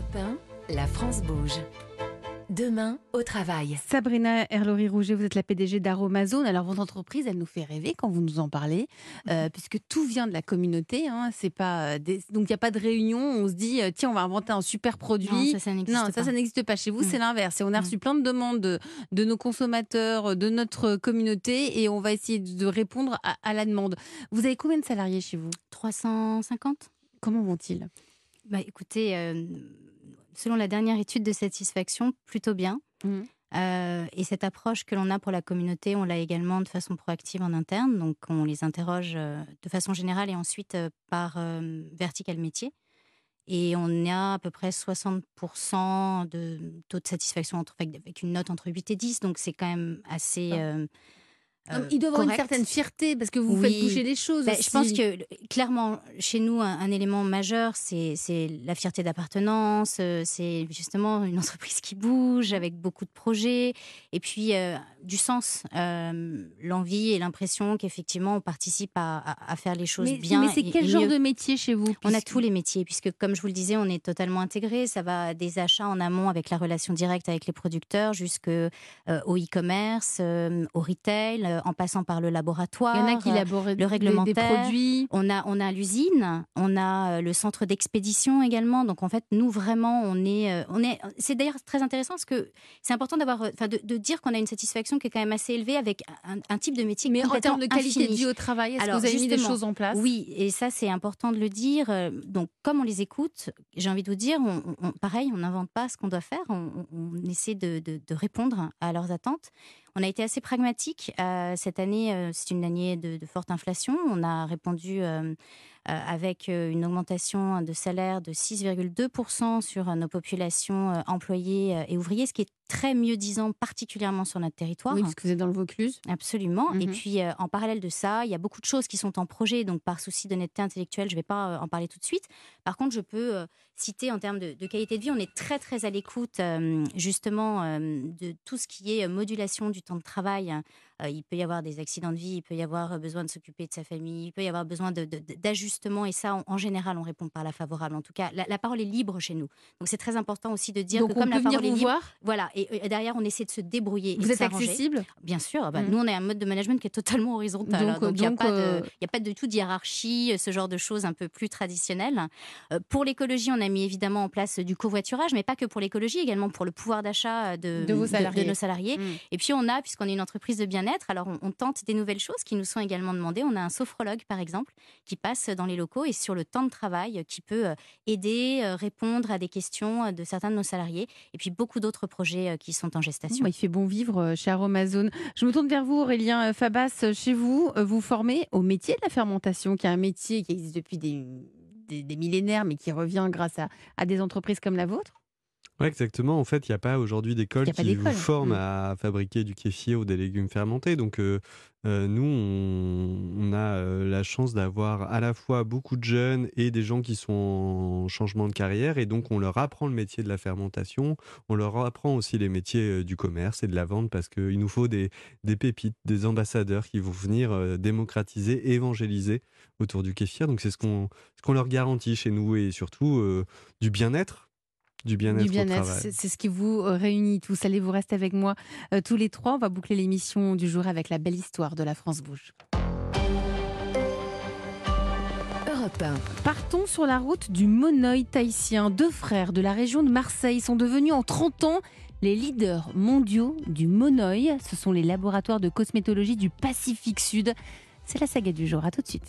Europe 1, la France bouge. Demain, au travail. Sabrina Erlori-Rouget, vous êtes la PDG d'Aromazone. Alors, votre entreprise, elle nous fait rêver quand vous nous en parlez, euh, puisque tout vient de la communauté. hein. C'est pas euh, des- Donc, il n'y a pas de réunion. On se dit, euh, tiens, on va inventer un super produit. Non, ça, ça n'existe pas. ça, ça n'existe pas. Chez vous, Mm. c'est l'inverse. Et on a Mm. reçu plein de demandes de, de nos consommateurs, de notre communauté, et on va essayer de répondre à, à la demande. Vous avez combien de salariés chez vous? 350 Comment vont-ils? Bah, Écoutez, euh, selon la dernière étude de satisfaction, plutôt bien. Mhm. Euh, et cette approche que l'on a pour la communauté, on l'a également de façon proactive en interne. Donc, on les interroge euh, de façon générale et ensuite euh, par vertical métier. Et on a à peu près 60% de taux de satisfaction entre, avec une note entre 8 et 10. Donc, c'est quand même assez. Euh, Non, euh, Ils doivent avoir une certaine fierté parce que vous Oui. faites bouger les choses. Ben, je pense aussi. que clairement, chez nous, un, un élément majeur, c'est la fierté d'appartenance. euh, C'est justement une entreprise qui bouge avec beaucoup de projets et puis euh, du sens, euh, l'envie et l'impression qu'effectivement on participe à, à- à faire les choses Mais, bien. mais c'est quel et genre mieux. de métier chez vous On a tous les métiers, puisque comme je vous le disais, on est totalement intégré. Ça va des achats en amont avec la relation directe avec les producteurs, jusqu'au e-commerce, euh, au retail, euh, en passant par le laboratoire. Il y en a qui euh, des- des, réglementaire. produits. on a, on a l'usine, on a euh, le centre d'expédition également. Donc en fait, nous vraiment, on est, euh, on est. C'est d'ailleurs très intéressant parce que c'est important d'avoir, euh, enfin, de, de dire qu'on a une satisfaction qui est quand même assez élevée avec un, un type de métier Mais en termes de qualité de vie au travail, est-ce que vous avez mis des choses en place? Oui, et ça c'est important de le dire. Euh, Donc comme on les écoute, j'ai envie de vous dire, on, on- pareil, on n'invente pas ce qu'on doit faire, on, on- on essaie de, de- de répondre à leurs attentes. On a été assez pragmatique. Euh, cette année, euh, c'est une année de, forte inflation. On a répondu euh, avec euh, une augmentation de salaire de 6,2% sur euh, nos populations euh, employées euh, et ouvriers, ce qui est très mieux disant, particulièrement sur notre territoire. Oui, parce que vous êtes dans le Vaucluse. Absolument. Et Mhm. puis, euh, en parallèle de ça, il y a beaucoup de choses qui sont en projet. Donc, par souci d'honnêteté intellectuelle, je ne vais pas euh, en parler tout de suite. Par contre, je peux euh, citer en termes de, de qualité de vie, on est très, très à l'écoute, euh, justement, euh, de tout ce qui est euh, modulation du temps de travail. Euh, il peut y avoir des accidents de vie, il peut y avoir euh, besoin de s'occuper de sa famille, il peut y avoir besoin de- de- de-. Et ça, en, en général, on répond par la favorable. En tout cas, la, la parole est libre chez nous. Donc, c'est très important aussi de dire Donc que on comme peut la venir parole est libre, voir? voilà. Et, et derrière, on essaie de se débrouiller. Vous de êtes accessible? Bien sûr, bah, Mm. nous on est un mode de management qui est totalement horizontal. hein, Donc, Donc il n'y a, donc, pas euh, de- a pas du tout de hiérarchie, euh, ce genre de choses un peu plus traditionnelles. Euh, pour l'écologie, on a mis évidemment en place du covoiturage, mais pas que pour l'écologie, également pour le pouvoir d'achat de, De nos salariés. Mm. Et puis on a, puisqu'on est une entreprise de bien-être, alors on, on tente des nouvelles choses qui nous sont également demandées. On a un sophrologue, par exemple, qui passe dans les locaux et sur le temps de travail, qui peut euh, aider, euh, répondre à des questions euh, de certains de nos salariés. Et puis beaucoup d'autres projets qui sont en gestation. Il fait bon vivre chez Aromazone. Je me tourne vers vous, Aurélien Fabas. Chez vous, vous formez au métier de la fermentation, qui est un métier qui existe depuis des, des- des millénaires, mais qui revient grâce à, à des entreprises comme la vôtre? Ouais, exactement. En fait, il n'y a pas aujourd'hui d'école qui vous forme Mm. à fabriquer du kéfir ou des légumes fermentés. Donc, euh, euh, nous, on, la chance d'avoir à la fois beaucoup de jeunes et des gens qui sont en changement de carrière. Et donc, on leur apprend le métier de la fermentation. On leur apprend aussi les métiers euh, du commerce et de la vente parce qu'il nous faut des, des pépites, des ambassadeurs qui vont venir euh, démocratiser, évangéliser autour du kéfir. Donc, c'est ce qu'on ce qu'on leur garantit chez nous et surtout euh, du bien-être. Du bien-être travail. c'est ce qui vous réunit tous. Allez, vous restez avec moi euh, tous les trois. On va boucler l'émission du jour avec la belle histoire de la France Bouge. Europe 1, Partons sur la route du monoï tahitien. Deux frères de la région de Marseille sont devenus en 30 ans les leaders mondiaux du monoï. Ce sont les laboratoires de cosmétologie du Pacifique Sud. C'est la saga du jour. À tout de suite.